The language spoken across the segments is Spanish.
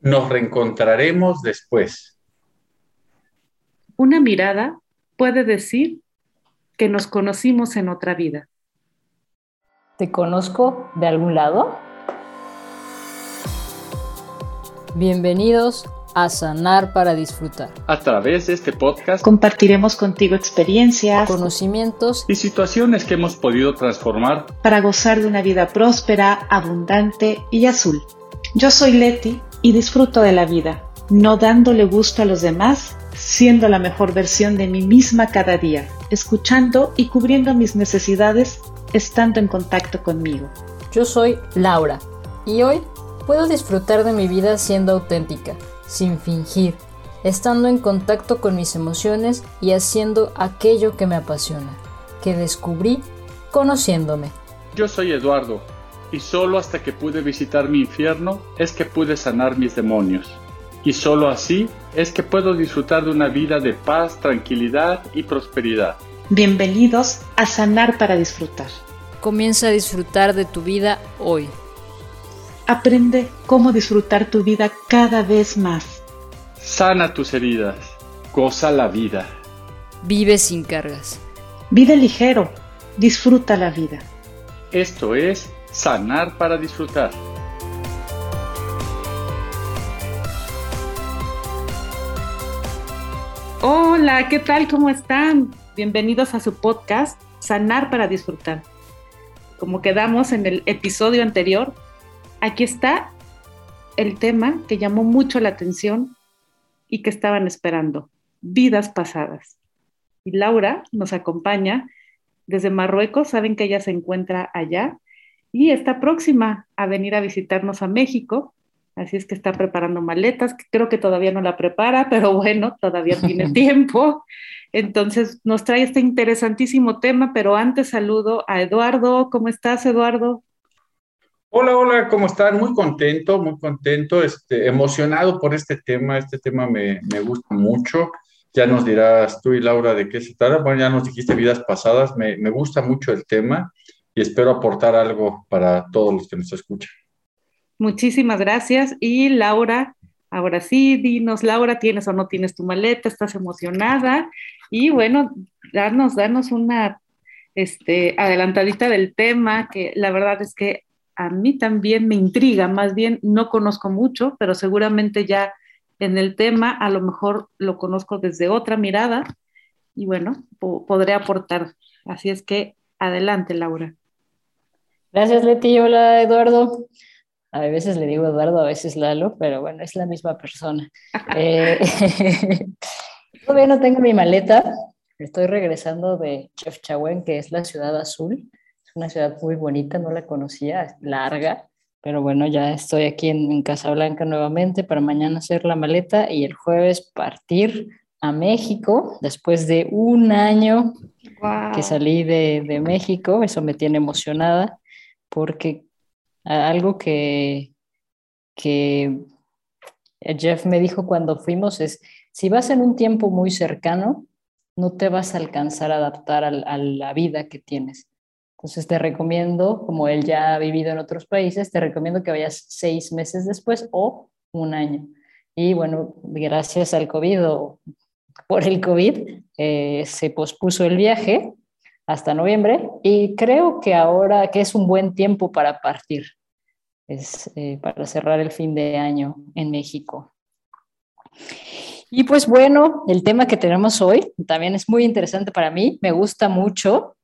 Nos reencontraremos después. Una mirada puede decir que nos conocimos en otra vida. ¿Te conozco de algún lado? Bienvenidos a Sanar para Disfrutar. A través de este podcast compartiremos contigo experiencias, conocimientos y situaciones que hemos podido transformar para gozar de una vida próspera, abundante y azul. Yo soy Leti y disfruto de la vida, no dándole gusto a los demás, siendo la mejor versión de mí misma cada día, escuchando y cubriendo mis necesidades, estando en contacto conmigo. Yo soy Laura y hoy puedo disfrutar de mi vida siendo auténtica, sin fingir, estando en contacto con mis emociones y haciendo aquello que me apasiona, que descubrí conociéndome. Yo soy Eduardo y solo hasta que pude visitar mi infierno es que pude sanar mis demonios. Y solo así es que puedo disfrutar de una vida de paz, tranquilidad y prosperidad. Bienvenidos a Sanar para Disfrutar. Comienza a disfrutar de tu vida hoy. Aprende cómo disfrutar tu vida cada vez más. Sana tus heridas. Goza la vida. Vive sin cargas. Vive ligero. Disfruta la vida. Esto es Sanar para disfrutar. Hola, ¿qué tal? ¿Cómo están? Bienvenidos a su podcast Sanar para disfrutar. Como quedamos en el episodio anterior, aquí está el tema que llamó mucho la atención y que estaban esperando, vidas pasadas. Y Laura nos acompaña desde Marruecos, saben que ella se encuentra allá y está próxima a venir a visitarnos a México. Así es que está preparando maletas, que creo que todavía no la prepara, pero bueno, todavía tiene tiempo. Entonces nos trae este interesantísimo tema, pero antes saludo a Eduardo. ¿Cómo estás, Eduardo? Hola, hola, ¿cómo están? Muy contento, muy contento, este, emocionado por este tema. Este tema me, me gusta mucho. Ya nos dirás tú y Laura de qué se trata. Bueno, ya nos dijiste vidas pasadas. Me, me gusta mucho el tema y espero aportar algo para todos los que nos escuchan. Muchísimas gracias. Y Laura, ahora sí, dinos, Laura, ¿tienes o no tienes tu maleta? ¿Estás emocionada? Y bueno, darnos, darnos una este, adelantadita del tema, que la verdad es que a mí también me intriga, más bien no conozco mucho, pero seguramente ya en el tema a lo mejor lo conozco desde otra mirada y bueno, podré aportar. Así es que adelante, Laura. Gracias, Leti. Hola, Eduardo. A veces le digo Eduardo, a veces Lalo, pero bueno, es la misma persona. eh, todavía no tengo mi maleta. Estoy regresando de Chefchaouen, que es la ciudad azul. Es una ciudad muy bonita, no la conocía, es larga, pero bueno, ya estoy aquí en, en Casablanca nuevamente para mañana hacer la maleta y el jueves partir a México después de un año que salí de, de México. Eso me tiene emocionada porque algo que, que Jeff me dijo cuando fuimos es, si vas en un tiempo muy cercano, no te vas a alcanzar a adaptar a, a, la vida que tienes. Entonces te recomiendo, como él ya ha vivido en otros países, te recomiendo que vayas seis meses después o un año. Y bueno, gracias al COVID o por el COVID, eh, se pospuso el viaje hasta noviembre y creo que ahora que es un buen tiempo para partir, es eh, para cerrar el fin de año en México. Y pues bueno, el tema que tenemos hoy también es muy interesante para mí, me gusta mucho.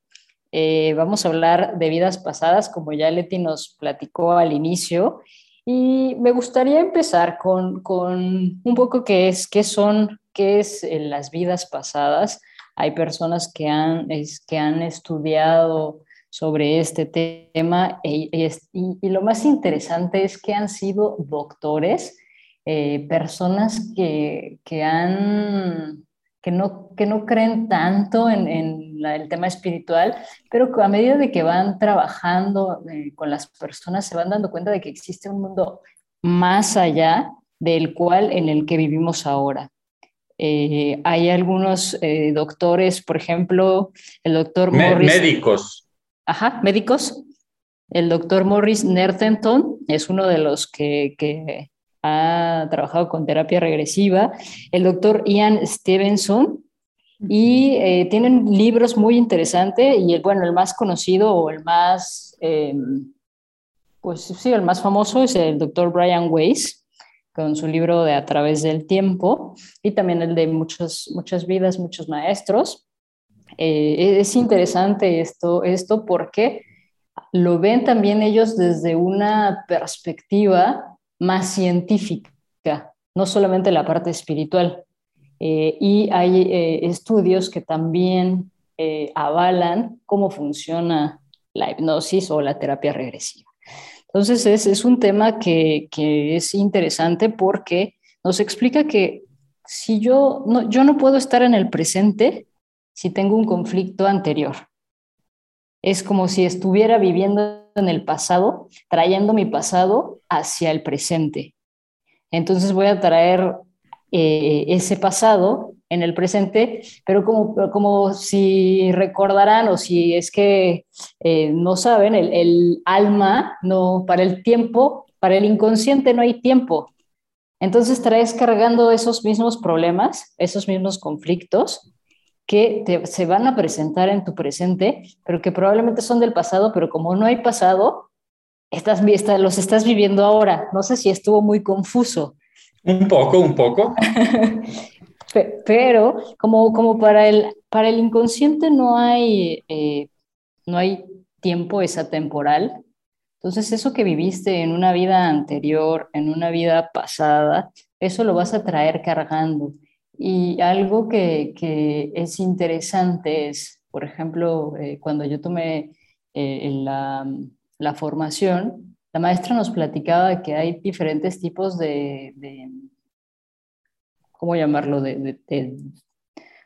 Eh, vamos a hablar de vidas pasadas, como ya Leti nos platicó al inicio, y me gustaría empezar con, con un poco qué es, qué son, qué es en las vidas pasadas hay personas que han, que han estudiado sobre este tema y, lo más interesante es que han sido doctores, eh, personas que, que, han, que, no, que no creen tanto en, el tema espiritual, pero a medida de que van trabajando eh, con las personas se van dando cuenta de que existe un mundo más allá del cual en el que vivimos ahora. Eh, hay algunos eh, doctores, por ejemplo, el doctor Me Morris. Médicos. Ajá, médicos. El doctor Morris Nertenton es uno de los que, que ha trabajado con terapia regresiva, el doctor Ian Stevenson, y eh, tienen libros muy interesantes y el, bueno, el más conocido o el más, em, pues sí, el más famoso es el doctor Brian Weiss, con su libro de A través del tiempo y también el de muchos, muchas vidas, muchos maestros. Eh, es interesante esto, esto porque lo ven también ellos desde una perspectiva más científica, no solamente la parte espiritual. Eh, y hay eh, estudios que también avalan cómo funciona la hipnosis o la terapia regresiva. Entonces es, es un tema que, que, es interesante porque nos explica que si yo no, yo no puedo estar en el presente si tengo un conflicto anterior. Es como si estuviera viviendo en el pasado, trayendo mi pasado hacia el presente. Entonces voy a traer eh, ese pasado en el presente, pero como, como si recordarán o si es que eh, no saben, el, el, alma, no, para el tiempo, para el inconsciente no hay tiempo. Entonces traes cargando esos mismos problemas, esos mismos conflictos que se van a presentar en tu presente, pero que probablemente son del pasado, pero como no hay pasado, estás, los estás viviendo ahora. No sé si estuvo muy confuso. Un poco, un poco. pero como, como para, el, para el inconsciente no hay, eh, no hay tiempo, esa temporal. Entonces eso que viviste en una vida anterior, en una vida pasada, eso lo vas a traer cargando. Y algo que, que es interesante es, por ejemplo, eh, cuando yo tomé eh, la, la, formación, la maestra nos platicaba que hay diferentes tipos de, de ¿cómo llamarlo? De, de,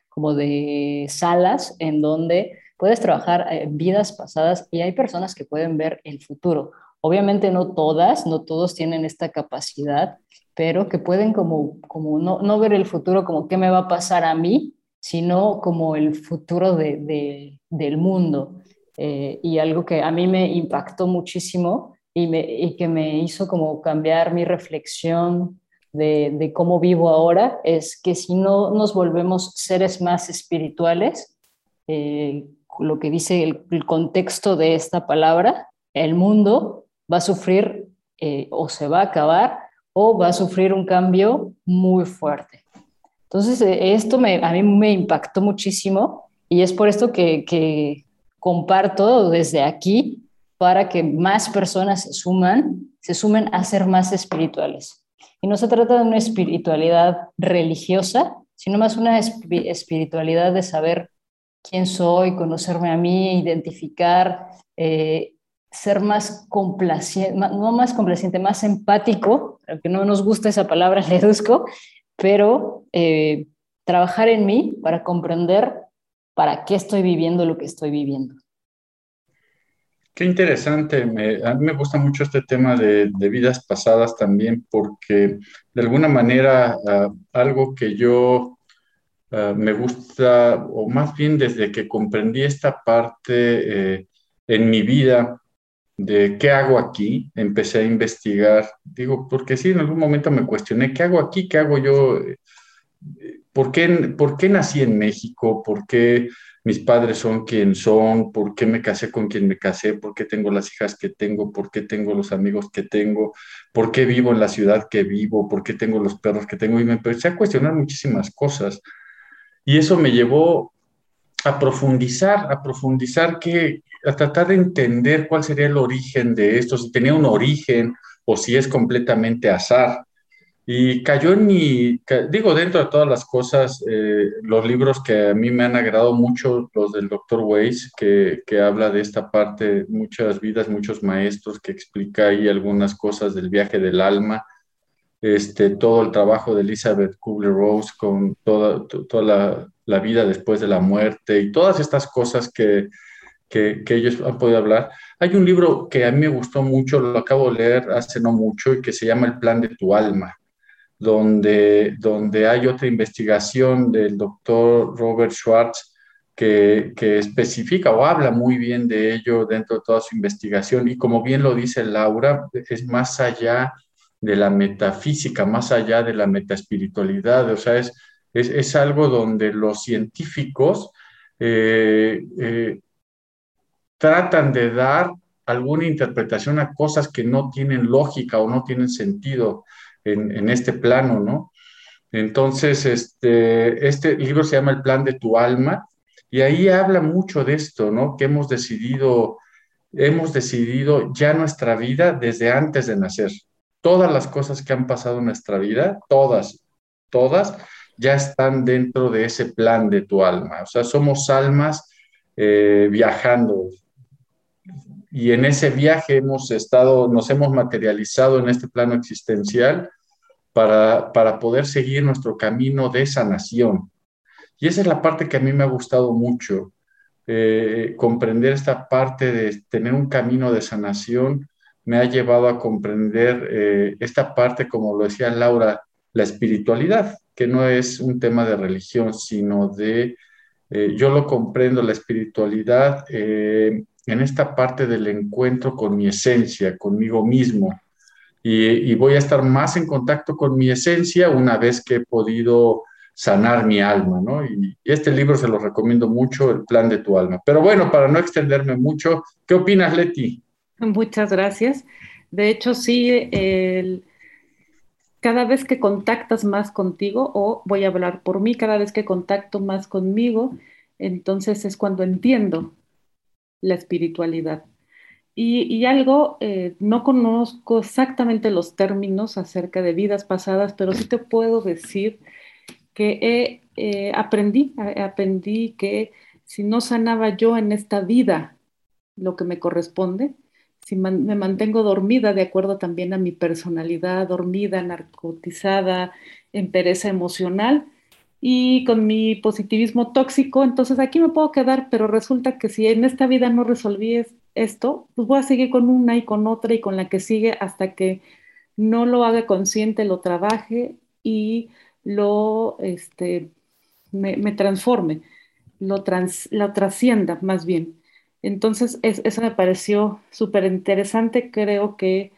como de salas en donde puedes trabajar eh, vidas pasadas y hay personas que pueden ver el futuro. Obviamente no todas, no todos tienen esta capacidad, pero que pueden como, como no, no ver el futuro como qué me va a pasar a mí, sino como el futuro de, de, del mundo. Eh, y algo que a mí me impactó muchísimo y, me, y, que me hizo como cambiar mi reflexión de, cómo vivo ahora es que si no nos volvemos seres más espirituales, eh, lo que dice el, contexto de esta palabra, el mundo va a sufrir eh, o se va a acabar o va a sufrir un cambio muy fuerte. Entonces, eh, esto me, a mí me impactó muchísimo y es por esto que, comparto desde aquí para que más personas suman, se sumen a ser más espirituales. Y no se trata de una espiritualidad religiosa, sino más una espiritualidad de saber quién soy, conocerme a mí, identificar eh, ser más complaciente, no más complaciente, más empático, aunque no nos gusta esa palabra, deduzco, pero eh, trabajar en mí para comprender para qué estoy viviendo lo que estoy viviendo. Qué interesante, me, a mí me gusta mucho este tema de, vidas pasadas también porque de alguna manera uh, algo que yo uh, me gusta, o más bien desde que comprendí esta parte eh, en mi vida, de qué hago aquí, empecé a investigar, digo, porque sí, en algún momento me cuestioné, ¿qué hago aquí? ¿Qué hago yo? ¿Por qué, ¿Por qué nací en México? ¿Por qué mis padres son quien son? ¿Por qué me casé con quien me casé? ¿Por qué tengo las hijas que tengo? ¿Por qué tengo los amigos que tengo? ¿Por qué vivo en la ciudad que vivo? ¿Por qué tengo los perros que tengo? Y me empecé a cuestionar muchísimas cosas. Y eso me llevó a profundizar, a profundizar que, a tratar de entender cuál sería el origen de esto, si tenía un origen o si es completamente azar. Y cayó en mi, digo, dentro de todas las cosas, eh, los libros que a mí me han agradado mucho, los del doctor Weiss, que, que habla de esta parte, muchas vidas, muchos maestros, que explica ahí algunas cosas del viaje del alma, este, todo el trabajo de Elizabeth Kubler-Rose con toda, toda la, la, vida después de la muerte y todas estas cosas que, que, que, ellos han podido hablar. Hay un libro que a mí me gustó mucho, lo acabo de leer hace no mucho y que se llama El plan de tu alma, donde, donde hay otra investigación del doctor Robert Schwartz que, que especifica o habla muy bien de ello dentro de toda su investigación y como bien lo dice Laura, es más allá de la metafísica, más allá de la metaespiritualidad. O sea, es, es, algo donde los científicos eh, eh, tratan de dar alguna interpretación a cosas que no tienen lógica o no tienen sentido en, este plano, ¿no? Entonces, este, este libro se llama El plan de tu alma y ahí habla mucho de esto, ¿no? Que hemos decidido, hemos decidido ya nuestra vida desde antes de nacer. Todas las cosas que han pasado en nuestra vida, todas, todas, ya están dentro de ese plan de tu alma. O sea, somos almas eh, viajando. Y en ese viaje hemos estado, nos hemos materializado en este plano existencial para, para poder seguir nuestro camino de sanación. Y esa es la parte que a mí me ha gustado mucho, eh, comprender esta parte de tener un camino de sanación me ha llevado a comprender eh, esta parte, como lo decía Laura, la espiritualidad, que no es un tema de religión, sino de, eh, yo lo comprendo, la espiritualidad en esta parte del encuentro con mi esencia, conmigo mismo. y voy a estar más en contacto con mi esencia una vez que he podido sanar mi alma, ¿no? Y, este libro se lo recomiendo mucho, El plan de tu alma. Pero bueno, para no extenderme mucho, ¿qué opinas, Leti? Muchas gracias. De hecho, sí, cada vez que contactas más contigo, o voy a hablar por mí, cada vez que contacto más conmigo, entonces es cuando entiendo la espiritualidad. Y, algo, eh, no conozco exactamente los términos acerca de vidas pasadas, pero sí te puedo decir que eh, aprendí, aprendí que si no sanaba yo en esta vida lo que me corresponde, si me mantengo dormida de acuerdo también a mi personalidad, dormida, narcotizada, en pereza emocional y con mi positivismo tóxico, entonces aquí me puedo quedar, pero resulta que si en esta vida no resolví esto, pues voy a seguir con una y con otra y con la que sigue hasta que no lo haga consciente, lo trabaje y lo, este, me, transforme, lo, lo trascienda más bien. Entonces, eso me pareció súper interesante, creo que,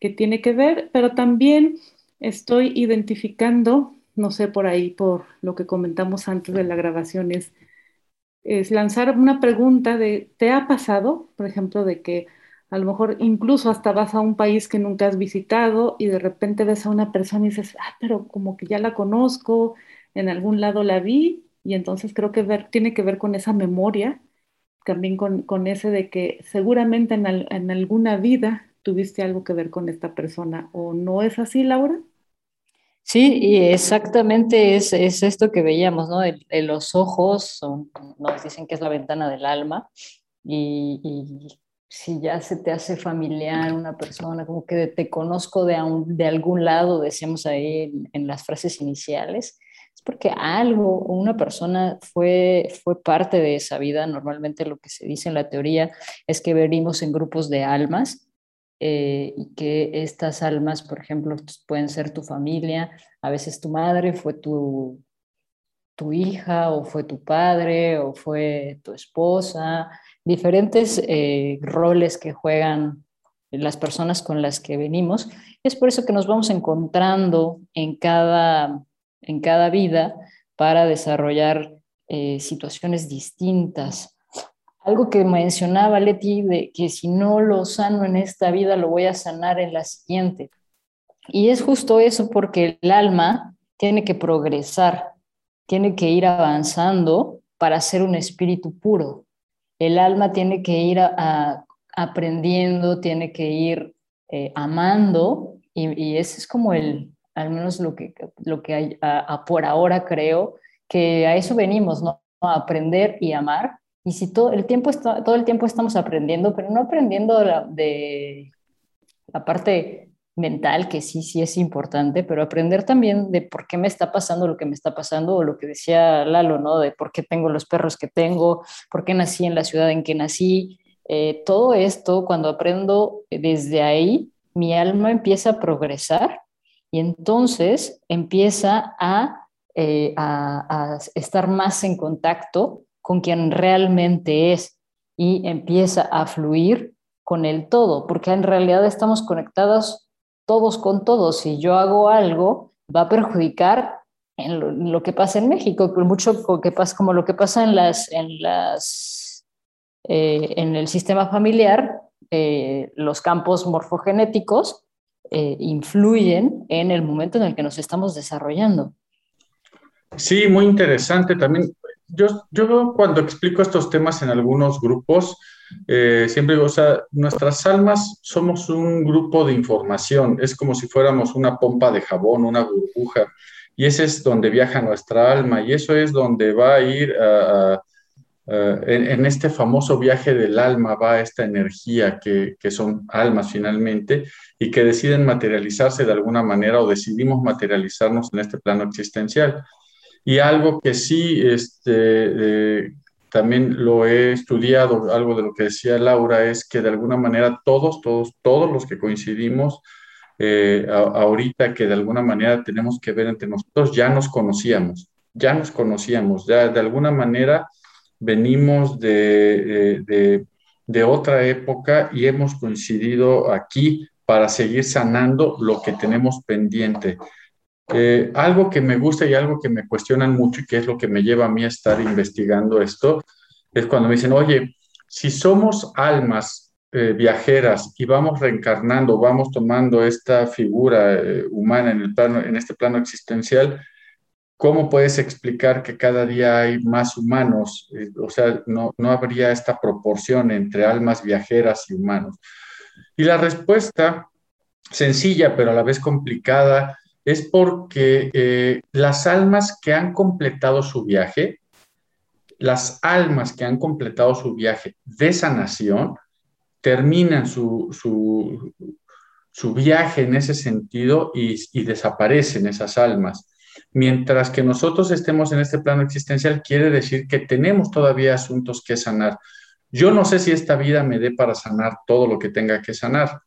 que tiene que ver, pero también estoy identificando, no sé, por ahí, por lo que comentamos antes de la grabación, es, es lanzar una pregunta de, ¿te ha pasado, por ejemplo, de que a lo mejor incluso hasta vas a un país que nunca has visitado y de repente ves a una persona y dices, ah, pero como que ya la conozco, en algún lado la vi, y entonces creo que ver, tiene que ver con esa memoria, también con, ese de que seguramente en, alguna vida tuviste algo que ver con esta persona, ¿o no es así, Laura? Sí, y exactamente es, esto que veíamos, ¿no? los ojos nos dicen que es la ventana del alma y si ya se te hace familiar una persona, como que te conozco de, de algún lado, decíamos ahí en, las frases iniciales, es porque algo una persona fue, fue parte de esa vida. Normalmente lo que se dice en la teoría es que venimos en grupos de almas eh, y que estas almas, por ejemplo, pueden ser tu familia, a veces tu madre fue tu, tu hija o fue tu padre o fue tu esposa, diferentes eh, roles que juegan las personas con las que venimos. Es por eso que nos vamos encontrando en cada, en cada vida para desarrollar eh, situaciones distintas. Algo que mencionaba Leti, de que si no lo sano en esta vida, lo voy a sanar en la siguiente. Y es justo eso porque el alma tiene que progresar, tiene que ir avanzando para ser un espíritu puro el alma tiene que ir aprendiendo, tiene que ir eh, amando y, ese es como el, al menos lo que, lo que hay, por ahora creo, que a eso venimos, ¿no? A aprender y amar. Y si todo el tiempo, está, todo el tiempo estamos aprendiendo, pero no aprendiendo de la parte mental, que sí, sí es importante, pero aprender también de por qué me está pasando lo que me está pasando, o lo que decía Lalo, ¿no? De por qué tengo los perros que tengo, por qué nací en la ciudad en que nací. Eh, todo esto, cuando aprendo desde ahí, mi alma empieza a progresar y entonces empieza a, eh, a estar más en contacto con quien realmente es y empieza a fluir con el todo, porque en realidad estamos conectados todos con todos. Si yo hago algo, va a perjudicar en lo, que pasa en México, mucho que pasa, como lo que pasa en, las, en, las, eh, en el sistema familiar, eh, los campos morfogenéticos eh, influyen en el momento en el que nos estamos desarrollando. Sí, muy interesante también. Yo, yo cuando explico estos temas en algunos grupos, siempre digo, o sea, nuestras almas somos un grupo de información, es como si fuéramos una pompa de jabón, una burbuja y ese es donde viaja nuestra alma y eso es donde va a ir en, este famoso viaje del alma, va esta energía que, son almas finalmente y que deciden materializarse de alguna manera o decidimos materializarnos en este plano existencial. Y algo que sí este, también lo he estudiado, algo de lo que decía Laura, es que de alguna manera todos, todos, todos los que coincidimos, eh, ahorita que de alguna manera tenemos que ver entre nosotros, ya nos conocíamos, ya nos conocíamos, ya de alguna manera venimos de, de, de, otra época y hemos coincidido aquí para seguir sanando lo que tenemos pendiente. Eh, algo que me gusta y algo que me cuestionan mucho y que es lo que me lleva a mí a estar investigando esto, es cuando me dicen, oye, si somos almas eh, viajeras y vamos reencarnando, vamos tomando esta figura eh, humana en, el plano, en este plano existencial, ¿cómo puedes explicar que cada día hay más humanos? Eh, o sea, no, no habría esta proporción entre almas viajeras y humanos. Y la respuesta, sencilla pero a la vez complicada, es porque las almas que han completado su viaje, las almas que han completado su viaje de sanación, terminan su, su, viaje en ese sentido y, desaparecen esas almas. Mientras que nosotros estemos en este plano existencial, quiere decir que tenemos todavía asuntos que sanar. Yo no sé si esta vida me dé para sanar todo lo que tenga que sanar,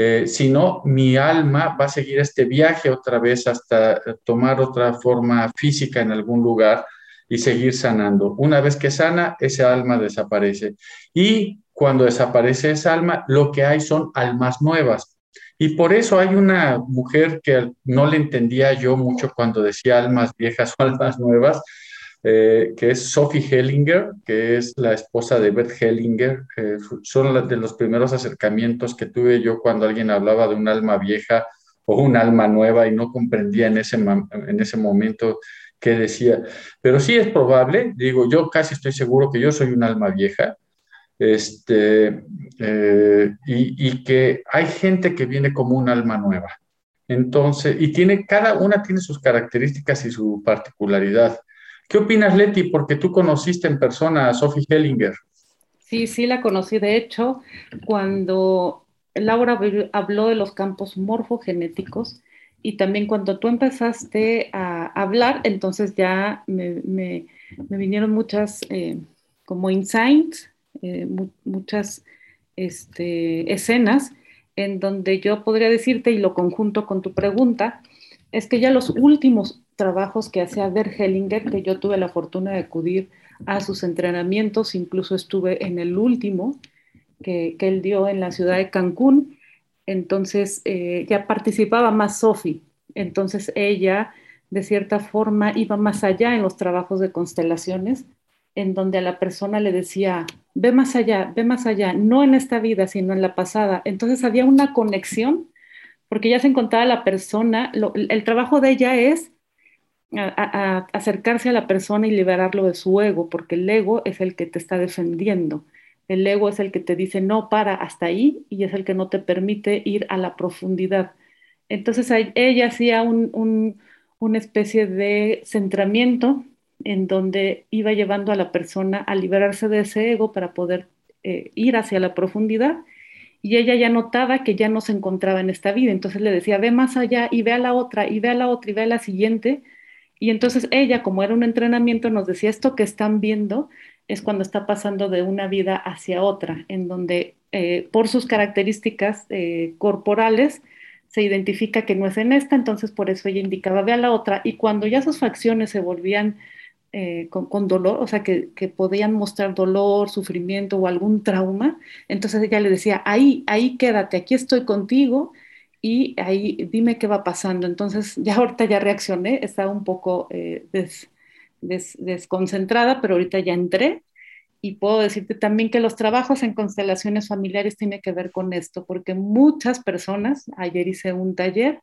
eh, sino mi alma va a seguir este viaje otra vez hasta tomar otra forma física en algún lugar y seguir sanando. Una vez que sana, ese alma desaparece. Y cuando desaparece esa alma, lo que hay son almas nuevas. Y por eso hay una mujer que no le entendía yo mucho cuando decía almas viejas o almas nuevas, eh, que es Sophie Hellinger, que es la esposa de Bert Hellinger. son de los primeros acercamientos que tuve yo cuando alguien hablaba de un alma vieja o un alma nueva y no comprendía en ese, en ese momento qué decía. Pero sí es probable, digo, yo casi estoy seguro que yo soy un alma vieja este, eh, y, que hay gente que viene como un alma nueva. Entonces, y tiene, cada una tiene sus características y su particularidad. ¿Qué opinas, Leti? Porque tú conociste en persona a Sophie Hellinger. Sí, sí, la conocí. De hecho, cuando Laura habló de los campos morfogenéticos y también cuando tú empezaste a hablar, entonces ya me, vinieron muchas eh, como insights eh, muchas este, escenas en donde yo podría decirte, y lo conjunto con tu pregunta, es que ya los últimos trabajos que hacía Bert Hellinger, que yo tuve la fortuna de acudir a sus entrenamientos, incluso estuve en el último que, él dio en la ciudad de Cancún, entonces eh, ya participaba más Sophie, entonces ella de cierta forma iba más allá en los trabajos de constelaciones, en donde a la persona le decía, ve más allá, ve más allá, no en esta vida, sino en la pasada. Entonces había una conexión, porque ya se encontraba la persona, el trabajo de ella es acercarse a la persona y liberarlo de su ego, porque el ego es el que te está defendiendo. El ego es el que te dice, no, para hasta ahí, y es el que no te permite ir a la profundidad. Entonces ella hacía una especie de centramiento en donde iba llevando a la persona a liberarse de ese ego para poder eh, ir hacia la profundidad. Y ella ya notaba que ya no se encontraba en esta vida. Entonces le decía, ve más allá y ve a la otra, y ve a la otra, y ve a la siguiente. Y entonces ella, como era un entrenamiento, nos decía, esto que están viendo es cuando está pasando de una vida hacia otra, en donde eh, por sus características eh, corporales se identifica que no es en esta, entonces por eso ella indicaba, ve a la otra. Y cuando ya sus facciones se volvían eh, con, dolor, o sea, que, podían mostrar dolor, sufrimiento o algún trauma. Entonces ella le decía, ahí, ahí quédate, aquí estoy contigo y ahí dime qué va pasando. Entonces, ya ahorita ya reaccioné, estaba un poco eh, desconcentrada, pero ahorita ya entré y puedo decirte también que los trabajos en constelaciones familiares tienen que ver con esto, porque muchas personas, ayer hice un taller,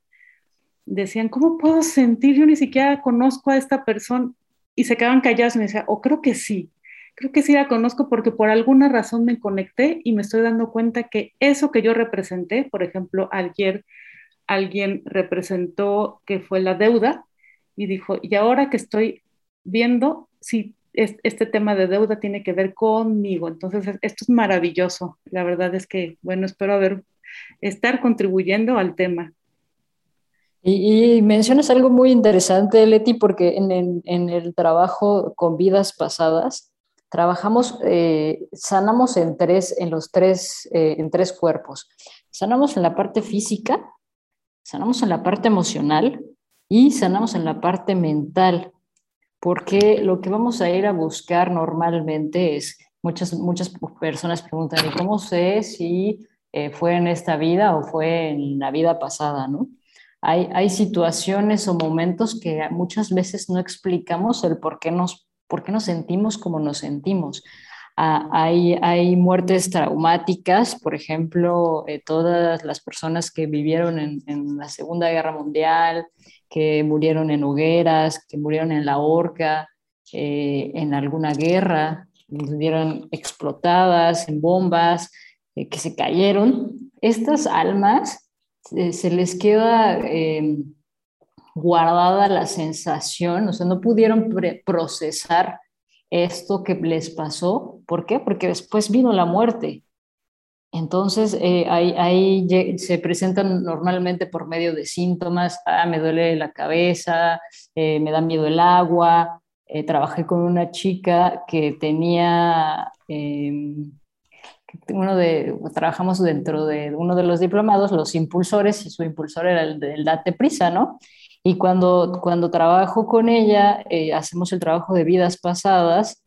decían, ¿cómo puedo sentir? Yo ni siquiera conozco a esta persona y se quedaban callados y me decían, o creo que sí, creo que sí la conozco porque por alguna razón me conecté y me estoy dando cuenta que eso que yo representé, por ejemplo, ayer alguien representó que fue la deuda y dijo, y ahora que estoy viendo si este tema de deuda tiene que ver conmigo. Entonces, esto es maravilloso. La verdad es que, bueno, espero haber, estar contribuyendo al tema. Y, mencionas algo muy interesante, Leti, porque en, el trabajo con vidas pasadas, trabajamos, eh, sanamos en tres, en los tres, eh, en tres cuerpos. Sanamos en la parte física, sanamos en la parte emocional y sanamos en la parte mental porque lo que vamos a ir a buscar normalmente es, muchas, muchas personas preguntan, ¿y cómo sé si eh, fue en esta vida o fue en la vida pasada? ¿no? Hay, hay situaciones o momentos que muchas veces no explicamos el por qué nos, por qué nos sentimos como nos sentimos. Ah, hay, hay, muertes traumáticas, por ejemplo, eh, todas las personas que vivieron en, la Segunda Guerra Mundial, que murieron en hogueras, que murieron en la horca, eh, en alguna guerra, murieron explotadas en bombas, eh, que se cayeron. Estas almas se les queda guardada la sensación, o sea, no pudieron procesar esto que les pasó. ¿Por qué? Porque después vino la muerte entonces, eh, ahí, se presentan normalmente por medio de síntomas, ah, me duele la cabeza, eh, me da miedo el agua. Eh, trabajé con una chica que tenía, em, uno de, trabajamos dentro de uno de los diplomados, los impulsores, y su impulsor era el, del date prisa, ¿no? Y cuando, cuando trabajo con ella, hacemos el trabajo de vidas pasadas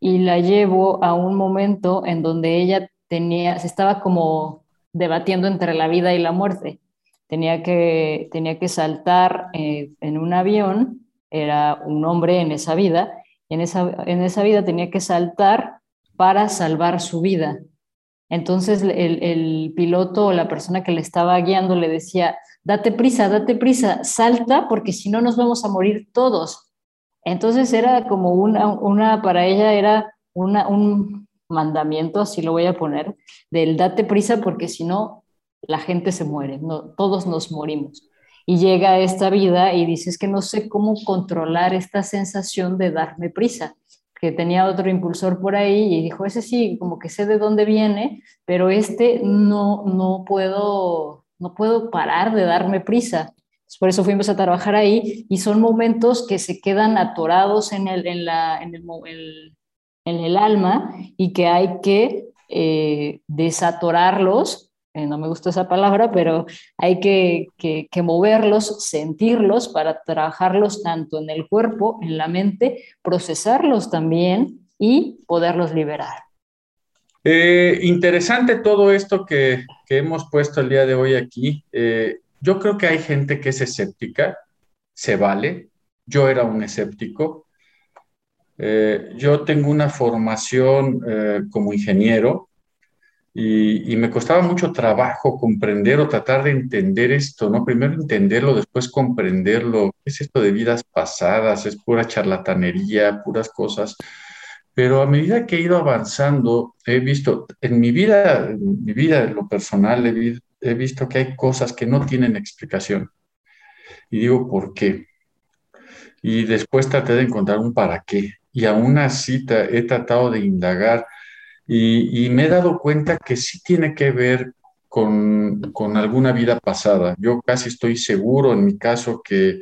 y la llevo a un momento en donde ella tenía, se estaba como debatiendo entre la vida y la muerte. Tenía que, tenía que saltar eh, en un avión, era un hombre en esa vida, y en esa, en esa vida tenía que saltar para salvar su vida. Entonces el, piloto o la persona que le estaba guiando le decía, date prisa, date prisa, salta porque si no nos vamos a morir todos. Entonces era como una, una para ella era una, un, mandamiento, así lo voy a poner, del date prisa porque si no, la gente se muere, todos nos morimos. Y llega esta vida y dices que no sé cómo controlar esta sensación de darme prisa, que tenía otro impulsor por ahí y dijo, ese sí, como que sé de dónde viene, pero este no, no puedo, no puedo parar de darme prisa. Por eso fuimos a trabajar ahí y son momentos que se quedan atorados en el, en la, en el, en el alma y que hay que eh, desatorarlos, eh, no me gusta esa palabra, pero hay que, que, moverlos, sentirlos para trabajarlos tanto en el cuerpo, en la mente, procesarlos también y poderlos liberar. Eh, interesante todo esto que, que, hemos puesto el día de hoy aquí. yo creo que hay gente que es escéptica, se vale. Yo era un escéptico, eh, yo tengo una formación eh, como ingeniero y, me costaba mucho trabajo comprender o tratar de entender esto, ¿no? Primero entenderlo, después comprenderlo. ¿Qué es esto de vidas pasadas? Es pura charlatanería, puras cosas. Pero a medida que he ido avanzando, he visto, en mi vida, en mi vida, en lo personal, he, he visto que hay cosas que no tienen explicación. Y digo, ¿por qué? Y después traté de encontrar un para qué y aún así he tratado de indagar y, me he dado cuenta que sí tiene que ver con, con, alguna vida pasada. Yo casi estoy seguro en mi caso que,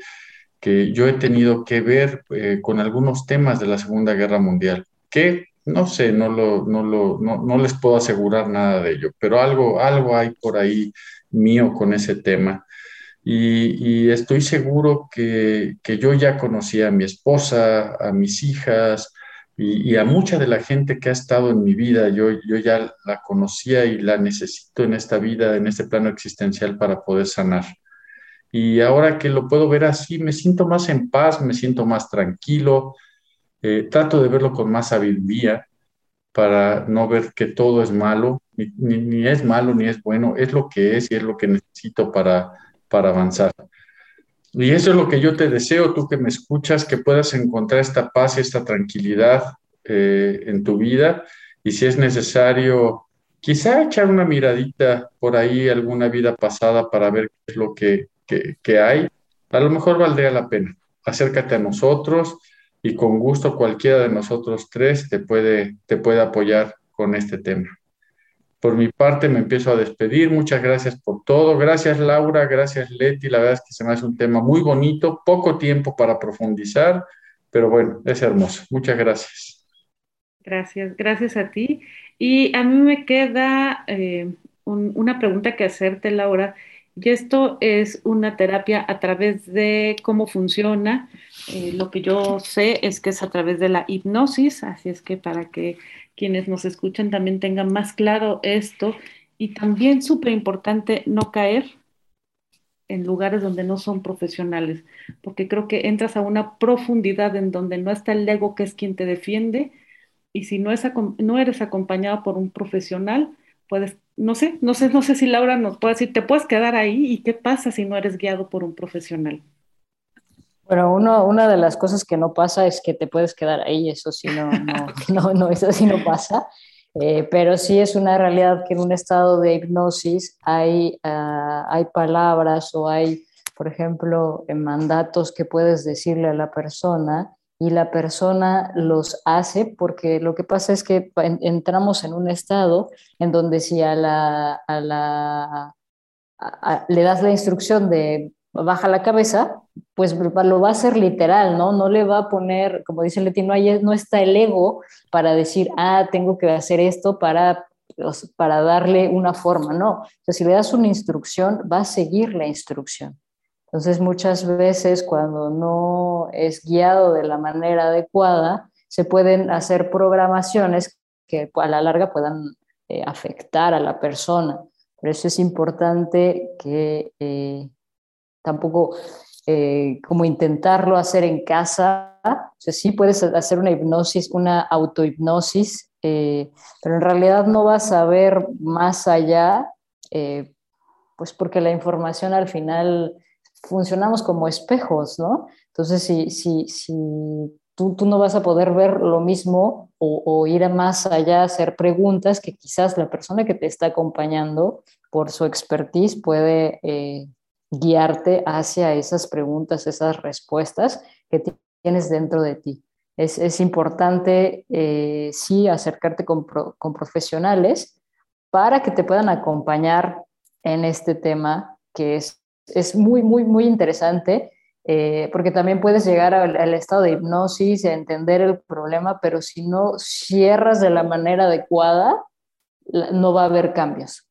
que yo he tenido que ver eh, con algunos temas de la Segunda Guerra Mundial, que no sé, no, lo, no, lo, no, no les puedo asegurar nada de ello, pero algo, algo hay por ahí mío con ese tema. Y, estoy seguro que, yo ya conocía a mi esposa, a mis hijas, Y, a mucha de la gente que ha estado en mi vida, yo, yo ya la conocía y la necesito en esta vida, en este plano existencial para poder sanar. Y ahora que lo puedo ver así, me siento más en paz, me siento más tranquilo, eh, trato de verlo con más sabiduría para no ver que todo es malo, ni, ni, es malo ni es bueno, es lo que es y es lo que necesito para, para avanzar. Y eso es lo que yo te deseo, tú que me escuchas, que puedas encontrar esta paz y esta tranquilidad eh, en tu vida. Y si es necesario, quizá echar una miradita por ahí, alguna vida pasada, para ver qué es lo que, que, hay, a lo mejor valdría la pena. Acércate a nosotros y con gusto cualquiera de nosotros tres te puede, te puede apoyar con este tema. Por mi parte me empiezo a despedir. Muchas gracias por todo. Gracias Laura, gracias Leti. La verdad es que se me hace un tema muy bonito, poco tiempo para profundizar, pero bueno, es hermoso. Muchas gracias. Gracias, gracias a ti. Y a mí me queda eh, una pregunta que hacerte, Laura. Y esto es una terapia a través de cómo funciona. Eh, lo que yo sé es que es a través de la hipnosis, así es que para que quienes nos escuchan también tengan más claro esto y también súper importante no caer en lugares donde no son profesionales, porque creo que entras a una profundidad en donde no está el ego que es quien te defiende y si no, es, no eres acompañado por un profesional, puedes, no sé, no sé, no sé si Laura nos puede decir, te puedes quedar ahí y qué pasa si no eres guiado por un profesional. Bueno, uno, una de las cosas que no pasa es que te puedes quedar ahí, eso sí no, no, no, no eso sí no pasa, eh, pero sí es una realidad que en un estado de hipnosis hay, uh, hay palabras o hay, por ejemplo, mandatos que puedes decirle a la persona y la persona los hace porque lo que pasa es que entramos en un estado en donde si a la, a la le das la instrucción de baja la cabeza, pues lo va a hacer literal, ¿no? No le va a poner, como dice Leti, no, no está el ego para decir, ah, tengo que hacer esto para, para darle una forma, no. O si le das una instrucción, va a seguir la instrucción. Entonces, muchas veces cuando no es guiado de la manera adecuada, se pueden hacer programaciones que a la larga puedan eh, afectar a la persona. Por eso es importante que eh, tampoco eh, como intentarlo hacer en casa. O sea, sí puedes hacer una hipnosis, una autohipnosis, eh, pero en realidad no vas a ver más allá, eh, pues porque la información al final funcionamos como espejos, ¿no? Entonces, si, si, si tú, tú, no vas a poder ver lo mismo o, ir más allá, hacer preguntas que quizás la persona que te está acompañando por su expertise puede guiarte hacia esas preguntas, esas respuestas que tienes dentro de ti. Es, importante, eh, sí, acercarte con, profesionales para que te puedan acompañar en este tema que es, es muy, muy, muy interesante. Eh, porque también puedes llegar al, al, estado de hipnosis, a entender el problema, pero si no cierras de la manera adecuada, no va a haber cambios.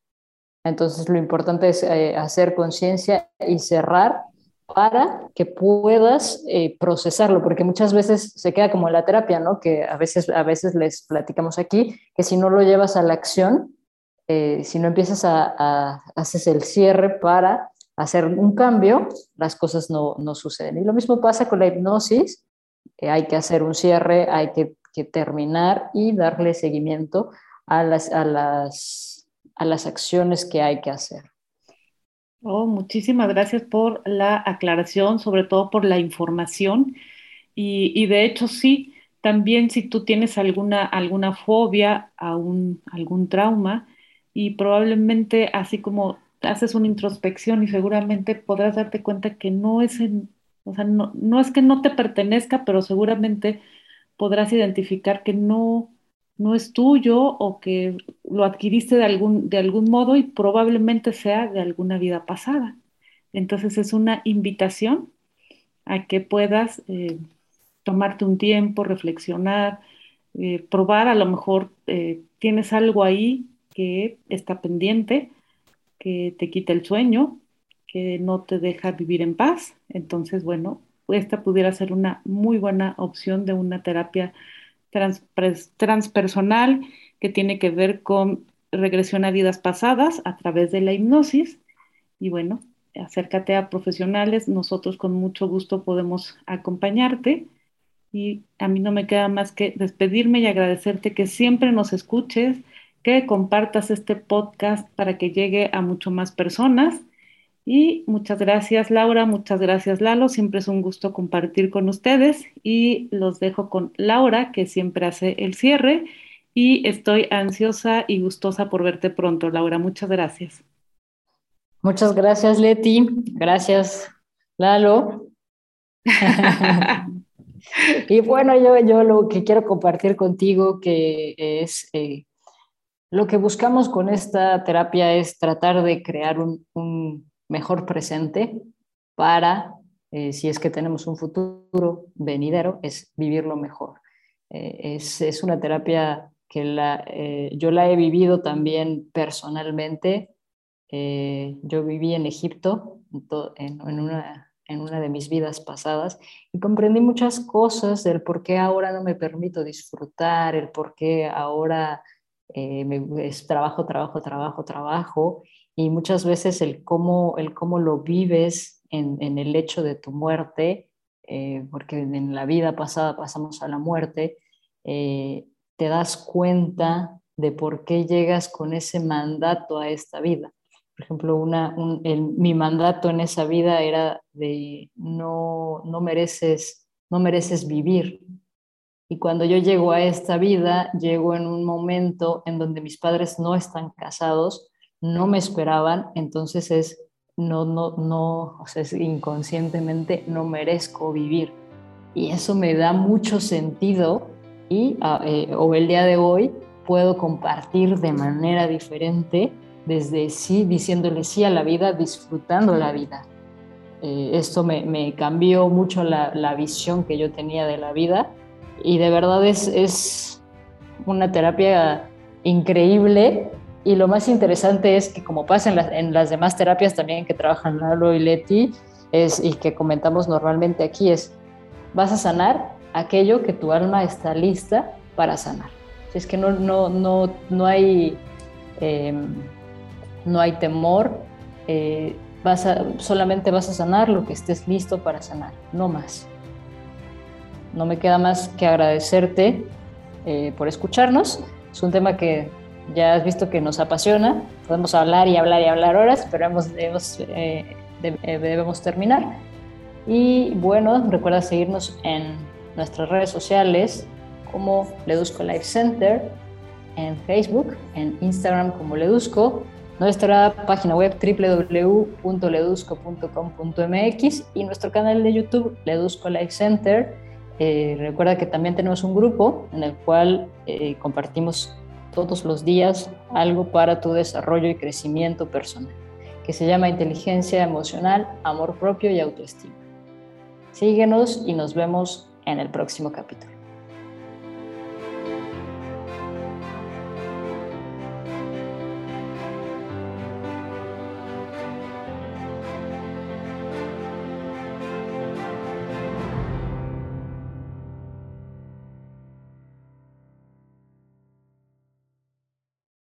Entonces lo importante es eh, hacer conciencia y cerrar para que puedas eh, procesarlo, porque muchas veces se queda como la terapia, ¿no? Que a veces, a veces les platicamos aquí, que si no lo llevas a la acción, eh, si no empiezas a, a, haces el cierre para hacer un cambio, las cosas no, no suceden. Y lo mismo pasa con la hipnosis, hay que hacer un cierre, hay que, que terminar y darle seguimiento a las, a las a las acciones que hay que hacer. Oh, muchísimas gracias por la aclaración, sobre todo por la información. Y, de hecho, sí, también si tú tienes alguna, alguna fobia, a algún trauma, y probablemente así como haces una introspección y seguramente podrás darte cuenta que no es, o sea, no, no es que no te pertenezca, pero seguramente podrás identificar que no, no es tuyo o que lo adquiriste de algún, de algún modo y probablemente sea de alguna vida pasada. Entonces es una invitación a que puedas eh, tomarte un tiempo, reflexionar, eh, probar, a lo mejor eh, tienes algo ahí que está pendiente, que te quita el sueño, que no te deja vivir en paz. Entonces, bueno, esta pudiera ser una muy buena opción de una terapia transpersonal que tiene que ver con regresión a vidas pasadas a través de la hipnosis. Y bueno, acércate a profesionales, nosotros con mucho gusto podemos acompañarte. Y a mí no me queda más que despedirme y agradecerte que siempre nos escuches, que compartas este podcast para que llegue a mucho más personas. Y muchas gracias Laura, muchas gracias Lalo, siempre es un gusto compartir con ustedes y los dejo con Laura que siempre hace el cierre y estoy ansiosa y gustosa por verte pronto, Laura. Muchas gracias. Muchas gracias, Leti. Gracias, Lalo. y bueno, yo, yo lo que quiero compartir contigo que es eh, lo que buscamos con esta terapia es tratar de crear un, mejor presente para, eh, si es que tenemos un futuro venidero, es vivirlo mejor. Eh, es, es, una terapia que la, eh, yo la he vivido también personalmente. Yo viví en Egipto en, en, una, en, una, de mis vidas pasadas y comprendí muchas cosas del por qué ahora no me permito disfrutar, el por qué ahora me, es trabajo, trabajo, trabajo, trabajo y muchas veces el cómo, el cómo lo vives en, en el hecho de tu muerte, porque en la vida pasada pasamos a la muerte, te das cuenta de por qué llegas con ese mandato a esta vida. Por ejemplo, una, mi mandato en esa vida era de no, no, mereces, no mereces vivir. Y cuando yo llego a esta vida, llego en un momento en donde mis padres no están casados, no me esperaban, entonces es, no, no, no, o sea, es inconscientemente no merezco vivir. Y eso me da mucho sentido y ah, eh, o el día de hoy puedo compartir de manera diferente desde sí, diciéndole sí a la vida, disfrutando la vida. Eh, esto me, me, cambió mucho la, la, visión que yo tenía de la vida y de verdad es, es una terapia increíble y lo más interesante es que como pasa en, en las demás terapias también que trabajan Lalo y Leti es, y que comentamos normalmente aquí es, vas a sanar aquello que tu alma está lista para sanar. Es que no, no, no, no, hay, em, no hay temor, eh, vas solamente vas a sanar lo que estés listo para sanar, no más. No me queda más que agradecerte eh, por escucharnos. Es un tema que ya has visto que nos apasiona. Podemos hablar y hablar y hablar horas, pero hemos, debemos, eh, debemos terminar. Y bueno, recuerda seguirnos en nuestras redes sociales como Ledusco Life Center, en Facebook, en Instagram como Ledusco, nuestra página web www.ledusco.com.mx y nuestro canal de YouTube Ledusco Life Center. Eh, recuerda que también tenemos un grupo en el cual eh, compartimos todos los días algo para tu desarrollo y crecimiento personal, que se llama inteligencia emocional, amor propio y autoestima. Síguenos y nos vemos en el próximo capítulo.